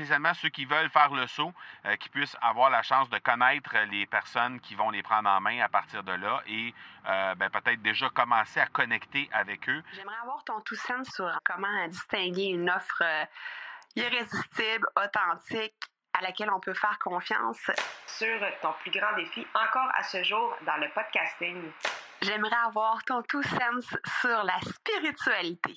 spécialement ceux qui veulent faire le saut, qui puissent avoir la chance de connaître les personnes qui vont les prendre en main à partir de là et ben, peut-être déjà commencer à connecter avec eux. J'aimerais avoir ton tout sens sur comment distinguer une offre irrésistible, authentique, à laquelle on peut faire confiance. Sur ton plus grand défi encore à ce jour dans le podcasting. J'aimerais avoir ton tout sens sur la spiritualité.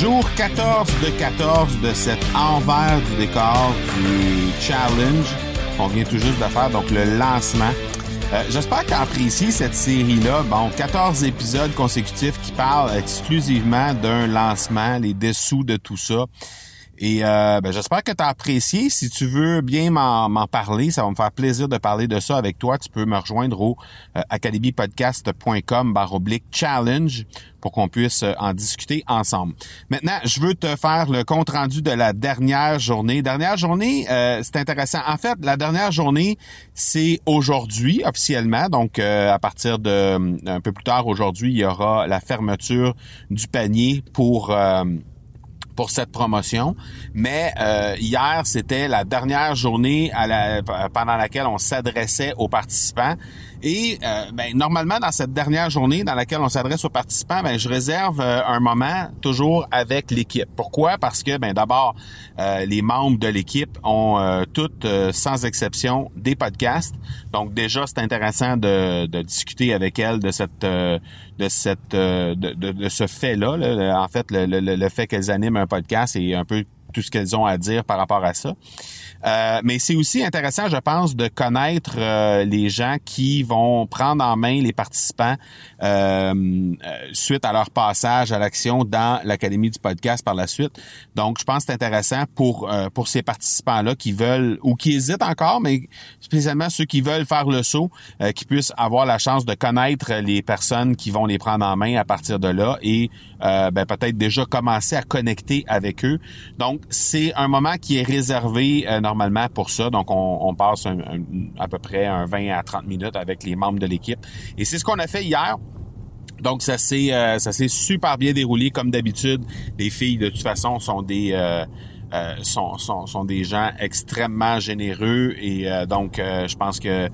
Jour 14 de 14 de cet envers du décor du challenge qu'on vient tout juste de faire, donc le lancement. Euh, j'espère que tu cette série-là. Bon, 14 épisodes consécutifs qui parlent exclusivement d'un lancement, les dessous de tout ça. Et euh, ben, j'espère que tu as apprécié. Si tu veux bien m'en parler, ça va me faire plaisir de parler de ça avec toi. Tu peux me rejoindre au euh, academypodcast.com challenge pour qu'on puisse euh, en discuter ensemble. Maintenant, je veux te faire le compte rendu de la dernière journée. Dernière journée, euh, c'est intéressant. En fait, la dernière journée, c'est aujourd'hui officiellement. Donc, à partir de un peu plus tard aujourd'hui, il y aura la fermeture du panier pour pour cette promotion. Mais euh, hier, c'était la dernière journée à la, pendant laquelle on s'adressait aux participants. Et euh, ben, normalement, dans cette dernière journée dans laquelle on s'adresse aux participants, ben, je réserve euh, un moment toujours avec l'équipe. Pourquoi? Parce que ben, d'abord, euh, les membres de l'équipe ont toutes, sans exception, des podcasts. Donc déjà, c'est intéressant de, de, discuter avec elles de cette de cette de, de, ce fait-là. En fait, le, le, le fait qu'elles animent un podcast et un peu tout ce qu'elles ont à dire par rapport à ça. Euh, mais c'est aussi intéressant, je pense, de connaître euh, les gens qui vont prendre en main les participants euh, suite à leur passage à l'action dans l'Académie du podcast par la suite. Donc, je pense que c'est intéressant pour pour ces participants-là qui veulent ou qui hésitent encore, mais spécialement ceux qui veulent faire le saut, qui puissent avoir la chance de connaître les personnes qui vont les prendre en main à partir de là et ben, peut-être déjà commencer à connecter avec eux. Donc, c'est un moment qui est réservé normalement pour ça. Donc, on, passe à peu près un 20 à 30 minutes avec les membres de l'équipe. Et c'est ce qu'on a fait hier. Donc, ça s'est euh, ça s'est super bien déroulé comme d'habitude. Les filles, de toute façon, sont des... Euh, euh, sont, sont, sont, des gens extrêmement généreux et euh, donc euh, je pense que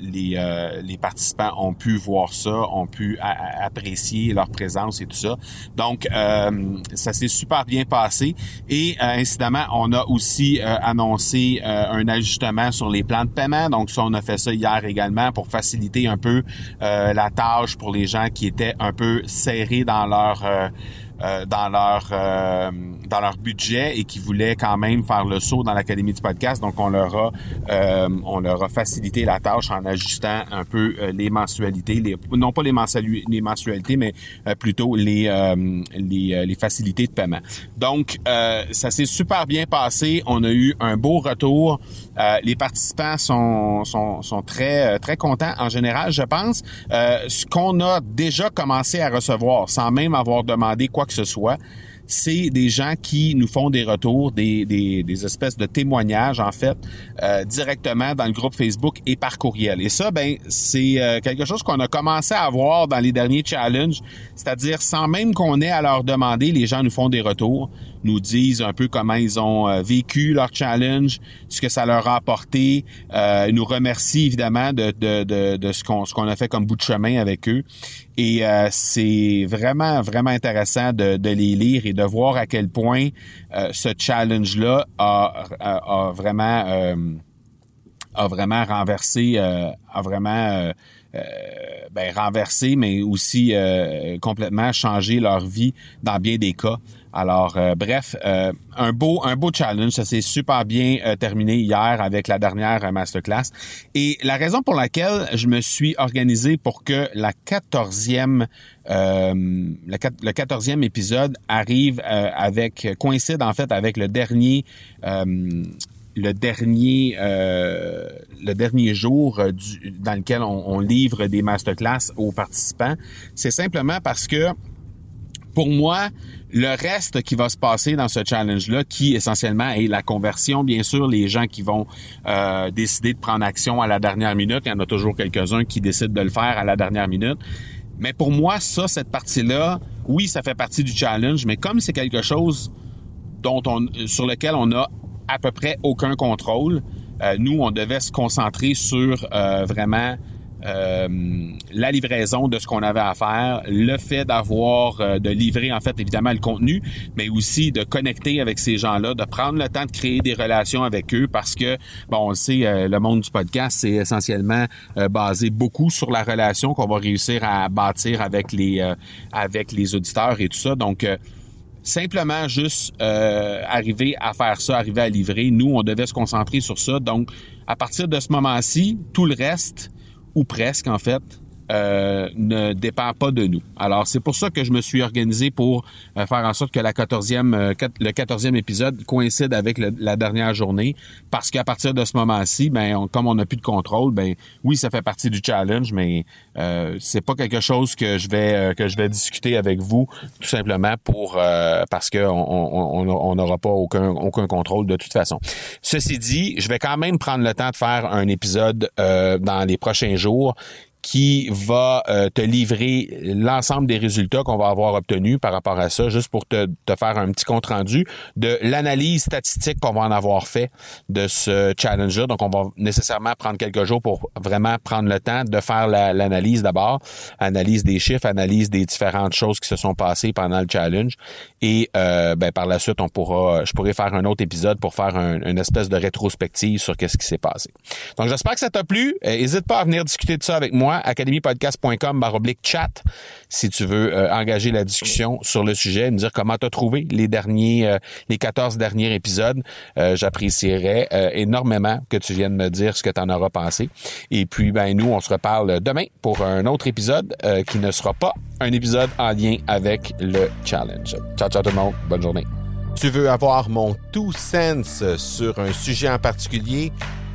les, les participants ont pu voir ça, ont pu apprécier leur présence et tout ça. Donc ça s'est super bien passé et incidemment on a aussi annoncé un ajustement sur les plans de paiement. Donc ça on a fait ça hier également pour faciliter un peu la tâche pour les gens qui étaient un peu serrés dans leur euh, dans leur euh, dans leur budget et qui voulaient quand même faire le saut dans l'académie du podcast. Donc on leur a euh, on leur a facilité la tâche en ajustant un peu les mensualités, les, non pas les, mensualités, mais plutôt les, les, les facilités de paiement. Donc ça s'est super bien passé. On a eu un beau retour. les participants sont, sont, sont très très contents en général, je pense. ce qu'on a déjà commencé à recevoir, sans même avoir demandé quoi que ce soit, c'est des gens qui nous font des retours, des, espèces de témoignages en fait, euh, directement dans le groupe Facebook et par courriel. Et ça, ben, c'est euh, quelque chose qu'on a commencé à voir dans les derniers challenges, c'est-à-dire sans même qu'on ait à leur demander, les gens nous font des retours nous disent un peu comment ils ont euh, vécu leur challenge, ce que ça leur a apporté. Euh, ils nous remercient évidemment de, de, de, de ce qu'on ce qu'on a fait comme bout de chemin avec eux. Et euh, c'est vraiment, vraiment intéressant de, de, les lire et de voir à quel point ce challenge-là a, a, vraiment a vraiment renversé, a vraiment ben, renverser, mais aussi complètement changer leur vie dans bien des cas. Alors, bref, un beau un beau challenge. Ça s'est super bien terminé hier avec la dernière masterclass. Et la raison pour laquelle je me suis organisé pour que la quatorzième euh, le quatorzième épisode arrive avec coïncide en fait avec le dernier le dernier euh, le dernier jour euh, du, dans lequel on, livre des masterclass aux participants, c'est simplement parce que pour moi, le reste qui va se passer dans ce challenge-là, qui essentiellement est la conversion, bien sûr, les gens qui vont euh, décider de prendre action à la dernière minute, il y en a toujours quelques-uns qui décident de le faire à la dernière minute. Mais pour moi, ça, cette partie-là, oui, ça fait partie du challenge, mais comme c'est quelque chose dont on, sur lequel on a à peu près aucun contrôle. Euh, nous, on devait se concentrer sur euh, vraiment euh, la livraison de ce qu'on avait à faire, le fait d'avoir, de livrer en fait évidemment le contenu, mais aussi de connecter avec ces gens-là, de prendre le temps de créer des relations avec eux parce que, bon, on le sait, le monde du podcast, c'est essentiellement basé beaucoup sur la relation qu'on va réussir à bâtir avec les, avec les auditeurs et tout ça. Donc, simplement juste euh, arriver à faire ça, arriver à livrer. Nous, on devait se concentrer sur ça. Donc, à partir de ce moment-ci, tout le reste, ou presque en fait, euh, ne dépend pas de nous. Alors, c'est pour ça que je me suis organisé pour euh, faire en sorte que la 14e, euh, le 14e épisode coïncide avec la dernière journée, parce qu'à partir de ce moment-ci, ben, comme on n'a plus de contrôle, ben oui, ça fait partie du challenge, mais c'est pas quelque chose que je vais que je vais discuter avec vous, tout simplement pour parce que on n'aura pas aucun aucun contrôle de toute façon. Ceci dit, je vais quand même prendre le temps de faire un épisode dans les prochains jours qui va euh, te livrer l'ensemble des résultats qu'on va avoir obtenus par rapport à ça, juste pour te, te faire un petit compte rendu de l'analyse statistique qu'on va en avoir fait de ce challenge-là. Donc, on va nécessairement prendre quelques jours pour vraiment prendre le temps de faire l'analyse d'abord, analyse des chiffres, analyse des différentes choses qui se sont passées pendant le challenge. Et euh, ben, par la suite, on pourra, je pourrais faire un autre épisode pour faire une espèce de rétrospective sur qu'est-ce qui s'est passé. Donc, j'espère que ça t'a plu. N'hésite pas à venir discuter de ça avec moi academypodcast.com baroblique chat si tu veux euh, engager la discussion sur le sujet, me dire comment tu as trouvé les derniers, euh, les 14 derniers épisodes. Euh, j'apprécierais énormément que tu viennes me dire ce que tu en auras pensé. Et puis, ben nous, on se reparle demain pour un autre épisode qui ne sera pas un épisode en lien avec le challenge. Ciao, ciao tout le monde. Bonne journée. Tu veux avoir mon tout sens sur un sujet en particulier?